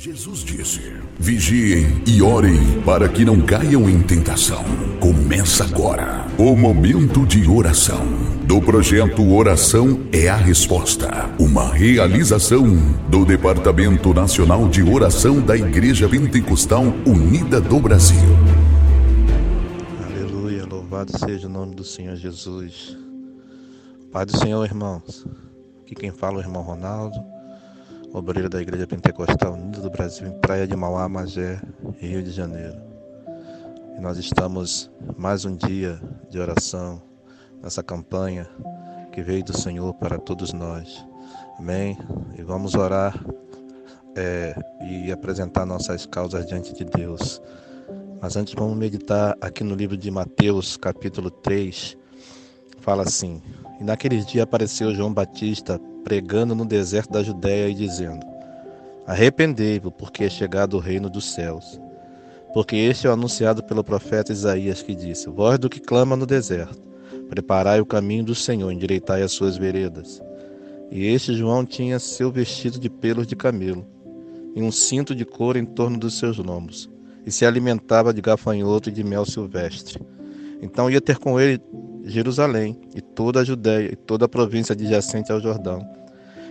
Jesus disse: Vigiem e orem para que não caiam em tentação. Começa agora o momento de oração do projeto Oração é a Resposta, uma realização do Departamento Nacional de Oração da Igreja Pentecostal Unida do Brasil. Aleluia, louvado seja o nome do Senhor Jesus. Pai do Senhor, irmãos. Aqui quem fala é o irmão Ronaldo obreiro da Igreja Pentecostal Unida do Brasil, em Praia de Mauá, Magé, Rio de Janeiro. E nós estamos mais um dia de oração nessa campanha que veio do Senhor para todos nós. Amém? E vamos orar é, e apresentar nossas causas diante de Deus. Mas antes vamos meditar aqui no livro de Mateus, capítulo 3. Fala assim: E naqueles dias apareceu João Batista pregando no deserto da Judéia e dizendo: Arrependei-vos, porque é chegado o reino dos céus. Porque este é o anunciado pelo profeta Isaías que disse: Voz do que clama no deserto, preparai o caminho do Senhor, endireitai as suas veredas. E este João tinha seu vestido de pelos de camelo e um cinto de couro em torno dos seus lombos, e se alimentava de gafanhoto e de mel silvestre. Então ia ter com ele Jerusalém e toda a Judéia e toda a província adjacente ao Jordão.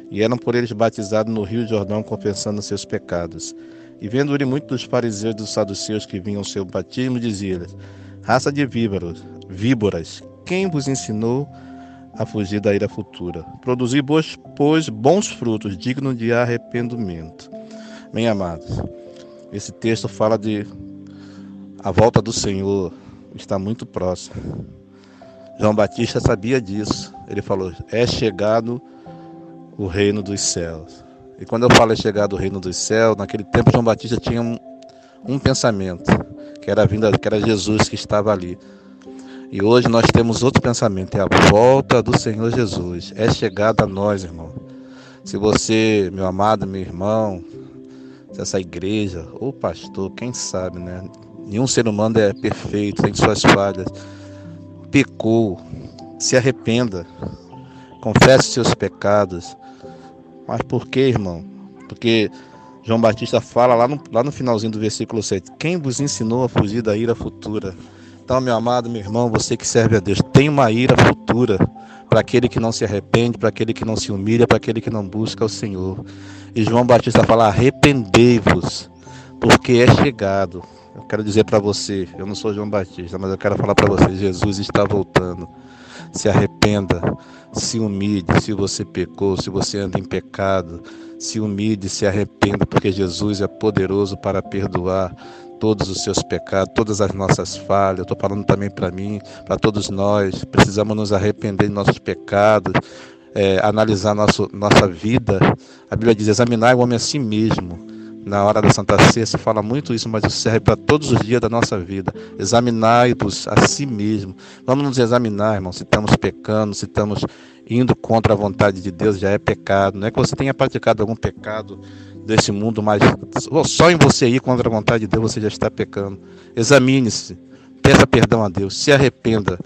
E eram por eles batizados no rio Jordão, confessando seus pecados. E vendo-lhe muitos dos fariseus e dos saduceus que vinham ao seu batismo, dizia-lhes: Raça de víboras, víboras, quem vos ensinou a fugir da ira futura? Produzi, pois, bons frutos, dignos de arrependimento. Bem amados, esse texto fala de a volta do Senhor está muito próxima. João Batista sabia disso. Ele falou: É chegado o reino dos céus. E quando eu falo é chegado o reino dos céus, naquele tempo João Batista tinha um, um pensamento, que era vinda, que era Jesus que estava ali. E hoje nós temos outro pensamento, é a volta do Senhor Jesus. É chegada a nós, irmão. Se você, meu amado, meu irmão, se essa igreja, ou pastor, quem sabe, né? Nenhum ser humano é perfeito, tem suas falhas pecou, se arrependa, confesse seus pecados. Mas por que, irmão? Porque João Batista fala lá no, lá no finalzinho do versículo 7: Quem vos ensinou a fugir da ira futura? Então, meu amado, meu irmão, você que serve a Deus, tem uma ira futura para aquele que não se arrepende, para aquele que não se humilha, para aquele que não busca o Senhor. E João Batista fala: arrependei-vos, porque é chegado eu quero dizer para você, eu não sou João Batista, mas eu quero falar para você, Jesus está voltando. Se arrependa, se humilhe, se você pecou, se você anda em pecado, se humilhe, se arrependa, porque Jesus é poderoso para perdoar todos os seus pecados, todas as nossas falhas. Eu estou falando também para mim, para todos nós. Precisamos nos arrepender de nossos pecados, é, analisar nosso, nossa vida. A Bíblia diz: examinar o homem a si mesmo na hora da Santa Ceia fala muito isso, mas isso serve para todos os dias da nossa vida. Examinai-vos a si mesmo. Vamos nos examinar, irmão, se estamos pecando, se estamos indo contra a vontade de Deus, já é pecado. Não é que você tenha praticado algum pecado desse mundo, mas só em você ir contra a vontade de Deus você já está pecando. Examine-se, peça perdão a Deus, se arrependa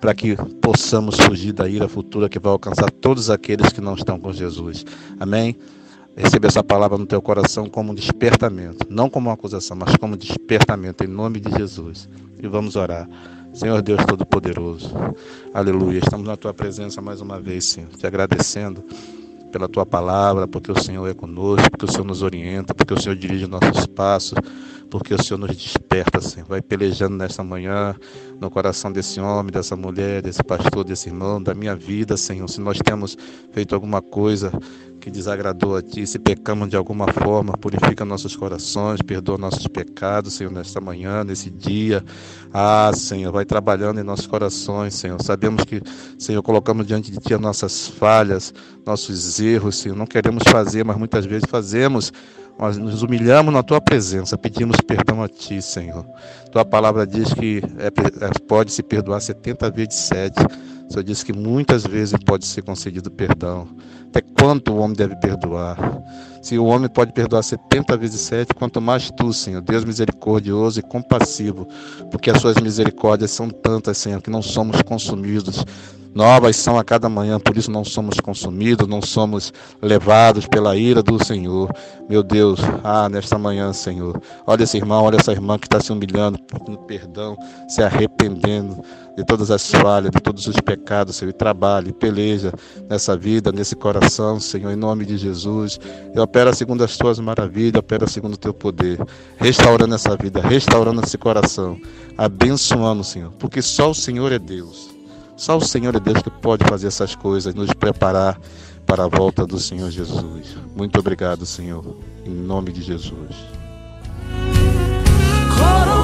para que possamos fugir da ira futura que vai alcançar todos aqueles que não estão com Jesus. Amém? Receba essa palavra no teu coração como um despertamento, não como uma acusação, mas como um despertamento em nome de Jesus. E vamos orar. Senhor Deus Todo-Poderoso, aleluia. Estamos na tua presença mais uma vez, Senhor, te agradecendo pela tua palavra, porque o Senhor é conosco, porque o Senhor nos orienta, porque o Senhor dirige nossos passos, porque o Senhor nos desperta, Senhor. Vai pelejando nesta manhã no coração desse homem, dessa mulher, desse pastor, desse irmão, da minha vida, Senhor. Se nós temos feito alguma coisa que desagradou a Ti, se pecamos de alguma forma, purifica nossos corações, perdoa nossos pecados, Senhor, nesta manhã, nesse dia. Ah, Senhor, vai trabalhando em nossos corações, Senhor. Sabemos que, Senhor, colocamos diante de Ti as nossas falhas, nossos erros, Senhor. Não queremos fazer, mas muitas vezes fazemos. Nós nos humilhamos na Tua presença, pedimos perdão a Ti, Senhor. Tua palavra diz que é, é, pode se perdoar 70 vezes 7. O Senhor diz que muitas vezes pode ser concedido perdão. Até quanto o homem deve perdoar? Se o homem pode perdoar 70 vezes 7, quanto mais tu, Senhor, Deus misericordioso e compassivo, porque as suas misericórdias são tantas, Senhor, que não somos consumidos Novas são a cada manhã, por isso não somos consumidos, não somos levados pela ira do Senhor. Meu Deus, ah, nesta manhã, Senhor, olha esse irmão, olha essa irmã que está se humilhando, pedindo perdão, se arrependendo de todas as falhas, de todos os pecados, Senhor, e trabalhe, peleja nessa vida, nesse coração, Senhor, em nome de Jesus. E opera segundo as tuas maravilhas, opera segundo o teu poder, restaurando essa vida, restaurando esse coração, abençoando, Senhor, porque só o Senhor é Deus. Só o Senhor é Deus que pode fazer essas coisas, nos preparar para a volta do Senhor Jesus. Muito obrigado, Senhor, em nome de Jesus. Coroamos